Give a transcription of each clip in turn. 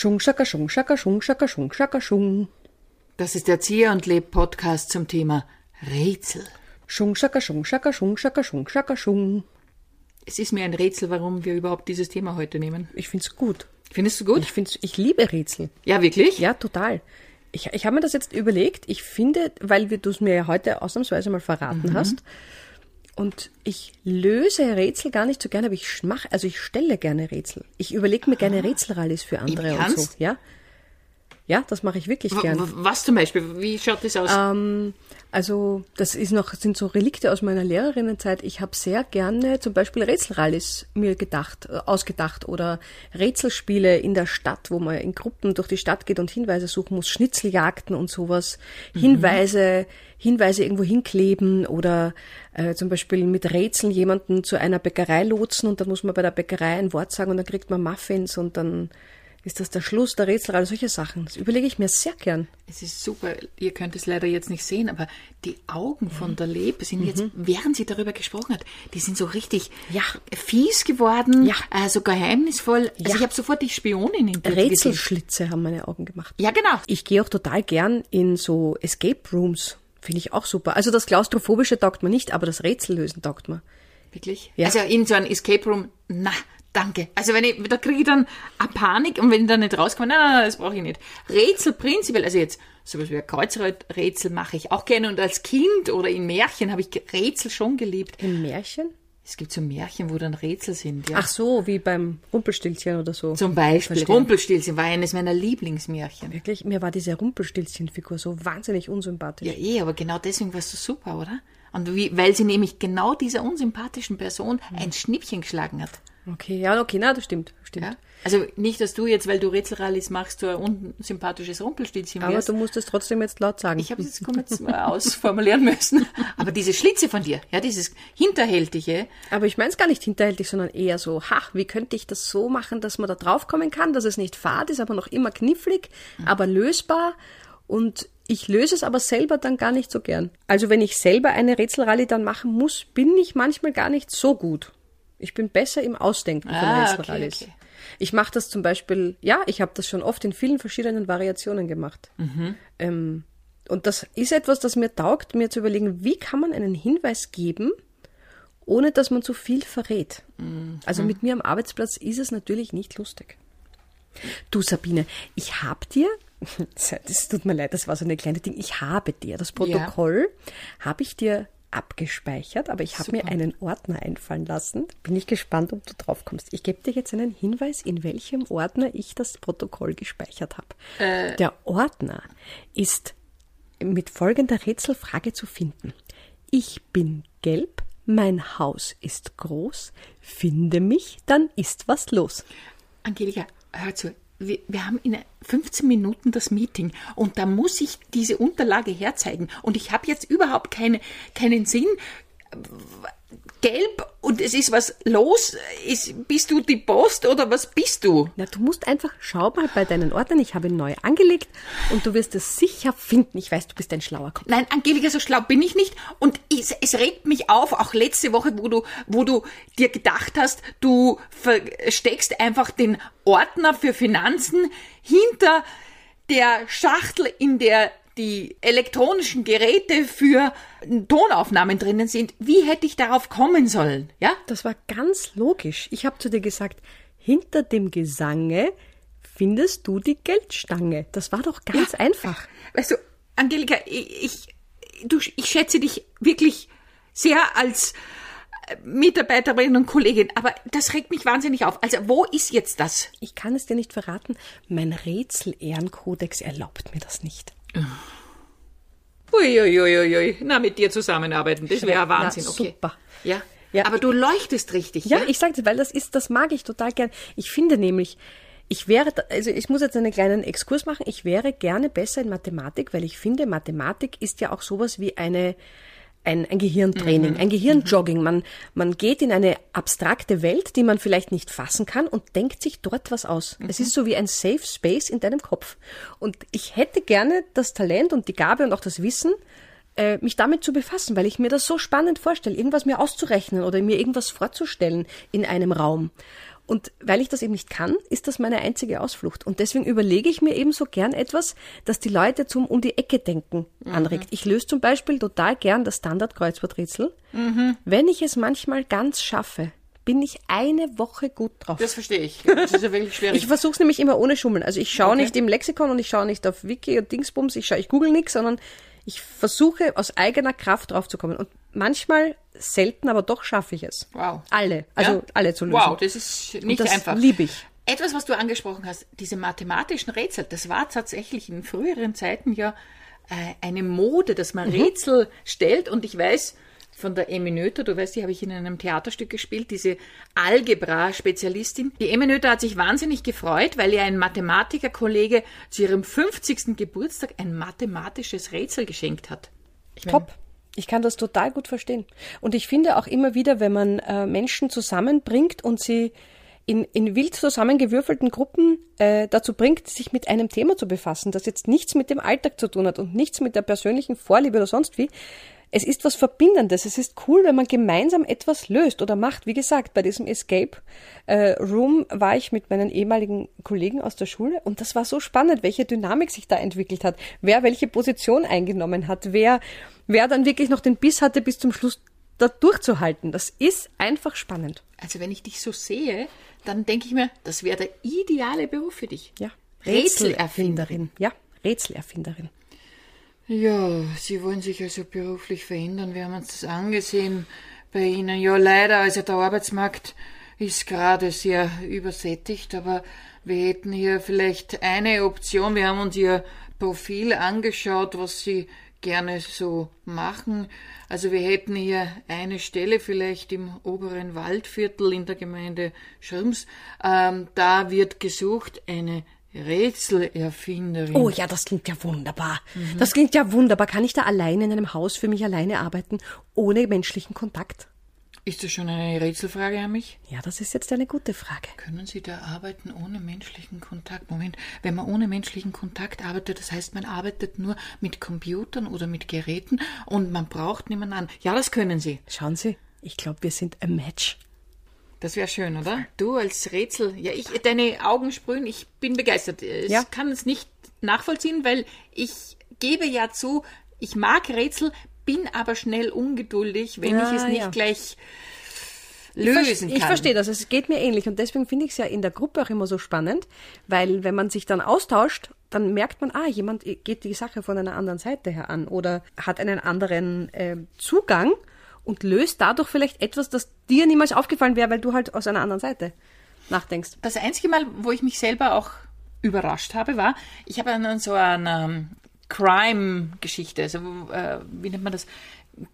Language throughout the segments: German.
Schung, schaka, schung, schaka, schung, schaka, schung, schaka, schung. Das ist der Erzieher und Leb Podcast zum Thema Rätsel. Schung, schaka, schung, schaka, schung, schaka, schung, schaka, schung. Es ist mir ein Rätsel, warum wir überhaupt dieses Thema heute nehmen. Ich find's gut. Findest du gut? Ich find's, ich liebe Rätsel. ja, wirklich? Ja, total. Ich, ich habe mir das jetzt überlegt. Ich finde, weil du es mir ja heute ausnahmsweise mal verraten hast, und ich löse Rätsel gar nicht so gerne, aber ich mach, also ich stelle gerne Rätsel. Ich überlege mir gerne Rätselrallies für andere und so. Ja, ja, das mache ich wirklich gern. Was zum Beispiel? Wie schaut das aus? Ähm, also das ist noch sind so Relikte aus meiner Lehrerinnenzeit. Ich habe sehr gerne zum Beispiel Rätselrallies mir gedacht, äh, ausgedacht oder Rätselspiele in der Stadt, wo man in Gruppen durch die Stadt geht und Hinweise suchen muss, Schnitzeljagden und sowas, Hinweise, Hinweise irgendwo hinkleben oder äh, zum Beispiel mit Rätseln jemanden zu einer Bäckerei lotsen und dann muss man bei der Bäckerei ein Wort sagen und dann kriegt man Muffins und dann ist das der Schluss der Rätselreihe, solche Sachen. Das überlege ich mir sehr gern. Es ist super. Ihr könnt es leider jetzt nicht sehen, aber die Augen von der Leb sind jetzt, während sie darüber gesprochen hat, die sind so richtig Ja. fies geworden, Ja. äh, so geheimnisvoll. Also Ja. ich habe sofort die Spionin gesehen. Rätselschlitze haben meine Augen gemacht. Ja, genau. Ich gehe auch total gern in so Escape Rooms. Finde ich auch super. Also das Klaustrophobische taugt mir nicht, aber das Rätsellösen taugt mir. Wirklich? Ja. Also in so ein Escape Room, na, danke. Also wenn ich, da kriege ich dann eine Panik und wenn ich dann nicht rauskomme, nein, nein, nein, das brauche ich nicht. Rätsel prinzipiell, also jetzt sowas wie ein Kreuzrätsel mache ich auch gerne und als Kind oder in Märchen habe ich Rätsel schon geliebt. Im Märchen? Es gibt so Märchen, wo dann Rätsel sind, ja. Ach so, wie beim Rumpelstilzchen oder so. Zum Beispiel Verstehe. Rumpelstilzchen war eines meiner Lieblingsmärchen. Wirklich, mir war diese Rumpelstilzchen-Figur so wahnsinnig unsympathisch. Ja, eh, aber genau deswegen warst du super, oder? Und wie, weil sie nämlich genau dieser unsympathischen Person ein Schnippchen geschlagen hat. Okay, ja, okay, na, das stimmt, stimmt. Ja? Also nicht, dass du jetzt, weil du Rätselrallies machst, so ein unsympathisches Rumpelstilzchen Aber wirst. du musst es trotzdem jetzt laut sagen. Ich habe es jetzt mal ausformulieren müssen. Aber diese Schlitze von dir, ja, dieses Hinterhältige, Aber ich meine es gar nicht hinterhältig, sondern eher so, ha, wie könnte ich das so machen, dass man da draufkommen kann, dass es nicht fad ist, aber noch immer knifflig, aber lösbar und ich löse es aber selber dann gar nicht so gern. Also wenn ich selber eine Rätselrallye dann machen muss, bin ich manchmal gar nicht so gut. Ich bin besser im Ausdenken von Ah, okay, okay. Ich mache das zum Beispiel, ja, ich habe das schon oft in vielen verschiedenen Variationen gemacht. Ähm, und das ist etwas, das mir taugt, mir zu überlegen, wie kann man einen Hinweis geben, ohne dass man zu viel verrät. Also mit mir am Arbeitsplatz ist es natürlich nicht lustig. Du Sabine, ich habe dir, das tut mir leid, das war so eine kleine Ding, ich habe dir das Protokoll, habe ich dir abgespeichert, aber ich habe mir einen Ordner einfallen lassen. Bin ich gespannt, ob du drauf kommst. Ich gebe dir jetzt einen Hinweis, in welchem Ordner ich das Protokoll gespeichert habe. Der Ordner ist mit folgender Rätselfrage zu finden. Ich bin gelb, mein Haus ist groß, finde mich, dann ist was los. Angelika, hör zu. Wir, wir haben in 15 Minuten das Meeting und da muss ich diese Unterlage herzeigen. Und ich habe jetzt überhaupt keine, keinen Sinn. Gelb und es ist was los. Ist, bist du die Post oder was bist du? Na, du musst einfach, schau mal bei deinen Ordnern, ich habe ihn neu angelegt und du wirst es sicher finden. Ich weiß, du bist ein schlauer Kopf. Nein, Angelika, so schlau bin ich nicht. Und es, es regt mich auf, auch letzte Woche, wo du, wo du dir gedacht hast, du versteckst einfach den Ordner für Finanzen hinter der Schachtel, in der die elektronischen Geräte für Tonaufnahmen drinnen sind. Wie hätte ich darauf kommen sollen? Ja? Das war ganz logisch. Ich habe zu dir gesagt, hinter dem Gesange findest du die Geldstange. Das war doch ganz einfach. Weißt du, Angelika, ich, ich, du, ich schätze dich wirklich sehr als äh, Mitarbeiterin und Kollegin, aber das regt mich wahnsinnig auf. Also, wo ist jetzt das? Ich kann es dir nicht verraten, mein Rätsel-Ehrenkodex erlaubt mir das nicht. Uiuiuiui, na, mit dir zusammenarbeiten, das wäre Na, Wahnsinn, okay. super. Ja. Ja. aber du leuchtest richtig, Ja, ja? ich sagte, weil das ist, das mag ich total gern. Ich finde nämlich, ich wäre, also ich muss jetzt einen kleinen Exkurs machen. Ich wäre gerne besser in Mathematik, weil ich finde, Mathematik ist ja auch sowas wie eine, ein, ein Gehirntraining, ein Gehirnjogging. Man, man geht in eine abstrakte Welt, die man vielleicht nicht fassen kann und denkt sich dort was aus. Es ist so wie ein Safe Space in deinem Kopf. Und ich hätte gerne das Talent und die Gabe und auch das Wissen, äh, mich damit zu befassen, weil ich mir das so spannend vorstelle, irgendwas mir auszurechnen oder mir irgendwas vorzustellen in einem Raum. Und weil ich das eben nicht kann, ist das meine einzige Ausflucht. Und deswegen überlege ich mir eben so gern etwas, das die Leute zum um die Ecke denken anregt. Ich löse zum Beispiel total gern das Standard-Kreuzworträtsel. Wenn ich es manchmal ganz schaffe, bin ich eine Woche gut drauf. Das verstehe ich. Das ist ja wirklich schwierig. Ich versuche es nämlich immer ohne Schummeln. Also ich schaue Okay. nicht im Lexikon und ich schaue nicht auf Wiki und Dingsbums, ich, schaue, ich google nichts, sondern ich versuche aus eigener Kraft draufzukommen. Und manchmal, selten, aber doch schaffe ich es. wow. Alle, also Ja? alle zu lösen. Wow, das ist Und nicht das einfach. liebe ich. Etwas, was du angesprochen hast, diese mathematischen Rätsel, das war tatsächlich in früheren Zeiten ja äh, eine Mode, dass man Mhm. Rätsel stellt. Und ich weiß von der Emi Noether, du weißt, die habe ich in einem Theaterstück gespielt, diese Algebra-Spezialistin. Die Emi Noether hat sich wahnsinnig gefreut, weil ihr ein Mathematikerkollege zu ihrem 50. Geburtstag ein mathematisches Rätsel geschenkt hat. Ich meine, Top. Ich kann das total gut verstehen. Und ich finde auch immer wieder, wenn man äh, Menschen zusammenbringt und sie in, in wild zusammengewürfelten Gruppen äh, dazu bringt, sich mit einem Thema zu befassen, das jetzt nichts mit dem Alltag zu tun hat und nichts mit der persönlichen Vorliebe oder sonst wie. Es ist was Verbindendes. Es ist cool, wenn man gemeinsam etwas löst oder macht. Wie gesagt, bei diesem Escape äh, Room war ich mit meinen ehemaligen Kollegen aus der Schule und das war so spannend, welche Dynamik sich da entwickelt hat, wer welche Position eingenommen hat, wer, wer dann wirklich noch den Biss hatte, bis zum Schluss da durchzuhalten. Das ist einfach spannend. Also wenn ich dich so sehe, dann denke ich mir, das wäre der ideale Beruf für dich. Ja. Rätselerfinderin. Ja, Rätselerfinderin. Ja, Sie wollen sich also beruflich verändern. Wir haben uns das angesehen bei Ihnen. Ja, leider, also der Arbeitsmarkt ist gerade sehr übersättigt, aber wir hätten hier vielleicht eine Option. Wir haben uns Ihr Profil angeschaut, was Sie gerne so machen. Also wir hätten hier eine Stelle vielleicht im oberen Waldviertel in der Gemeinde Schirms. Ähm, da wird gesucht eine Rätselerfinderin. Oh ja, das klingt ja wunderbar. Das klingt ja wunderbar. Kann ich da alleine in einem Haus für mich alleine arbeiten, ohne menschlichen Kontakt? Ist das schon eine Rätselfrage an mich? Ja, das ist jetzt eine gute Frage. Können Sie da arbeiten ohne menschlichen Kontakt? Moment, wenn man ohne menschlichen Kontakt arbeitet, das heißt, man arbeitet nur mit Computern oder mit Geräten und man braucht niemanden an. Ja, das können Sie. Schauen Sie, ich glaube, wir sind a Match. Das wäre schön, oder? Du als Rätsel. Ja, ich, deine Augen sprühen, ich bin begeistert. Ich Ja. kann es nicht nachvollziehen, weil ich gebe ja zu, ich mag Rätsel, bin aber schnell ungeduldig, wenn Ja, ich es nicht ja. gleich Ich lösen Ich kann. verstehe das, es geht mir ähnlich und deswegen finde ich es ja in der Gruppe auch immer so spannend, weil wenn man sich dann austauscht, dann merkt man, ah, jemand geht die Sache von einer anderen Seite her an oder hat einen anderen äh, Zugang und löst dadurch vielleicht etwas, das dir niemals aufgefallen wäre, weil du halt aus einer anderen Seite nachdenkst. Das einzige Mal, wo ich mich selber auch überrascht habe, war, ich habe an so einer Crime-Geschichte, also äh, wie nennt man das,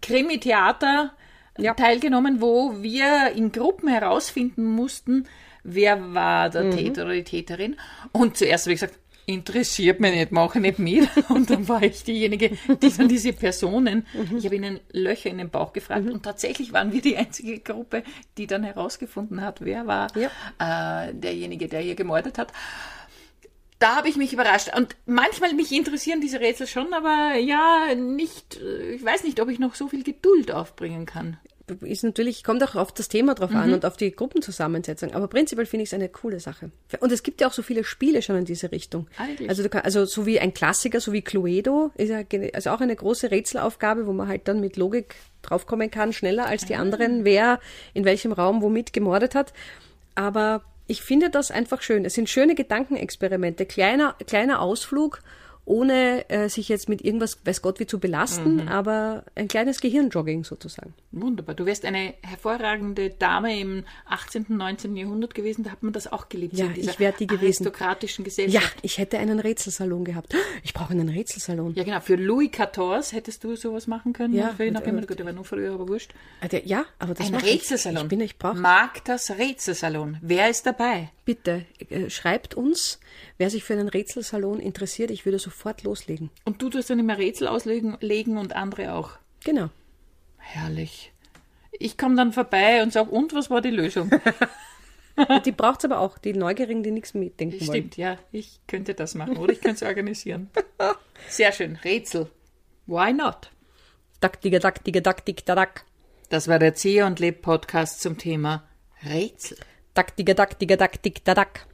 Krimi-Theater Ja. teilgenommen, wo wir in Gruppen herausfinden mussten, wer war der Täter oder die Täterin. Und zuerst habe ich gesagt, interessiert mich nicht, mache nicht mit. Und dann war ich diejenige, die dann diese Personen, ich habe ihnen Löcher in den Bauch gefragt und tatsächlich waren wir die einzige Gruppe, die dann herausgefunden hat, wer war äh, derjenige, der hier gemordet hat. Da habe ich mich überrascht. Und manchmal mich interessieren diese Rätsel schon, aber ja, nicht, äh, ich weiß nicht, ob ich noch so viel Geduld aufbringen kann. Ist natürlich, kommt auch auf das Thema drauf Mhm. an und auf die Gruppenzusammensetzung. Aber prinzipiell finde ich es eine coole Sache. Und es gibt ja auch so viele Spiele schon in diese Richtung. Wirklich? Also, kann, also so wie ein Klassiker, so wie Cluedo, ist ja also auch eine große Rätselaufgabe, wo man halt dann mit Logik draufkommen kann, schneller als die anderen, wer in welchem Raum womit gemordet hat. Aber ich finde das einfach schön. Es sind schöne Gedankenexperimente, kleiner, kleiner Ausflug, ohne äh, sich jetzt mit irgendwas, weiß Gott, wie zu belasten, Mhm. aber ein kleines Gehirnjogging sozusagen. Wunderbar. Du wärst eine hervorragende Dame im 18., 19. Jahrhundert gewesen. Da hat man das auch geliebt. Ja, ich wär die gewesen. aristokratischen Ja, Gesellschaft. ich hätte einen Rätselsalon gehabt. Ich brauche einen Rätselsalon. Ja, genau. Für Louis XIV hättest du sowas machen können. Ja, Für ihn auch immer. Gut, der war nur früher, aber wurscht. Ah, Ja, aber das Ein mache ich. Rätselsalon. Ich bin, ich brauche. Mag das Rätselsalon. Wer ist dabei? Bitte äh, schreibt uns, wer sich für einen Rätselsalon interessiert. Ich würde sofort loslegen. Und du tust dann immer Rätsel auslegen legen und andere auch. Genau. Herrlich. Ich komme dann vorbei und sage, und was war die Lösung? Die braucht's aber auch. Die Neugierigen, die nichts mitdenken wollen. Stimmt, ja, ich könnte das machen oder ich könnte es organisieren. Sehr schön, Rätsel. Why not? Dack, digga, dack, digga, dack, dick, dack. Das war der Zieher und Leb Podcast zum Thema Rätsel. Dack, digga, dack, digga, dack, dick, da, dack.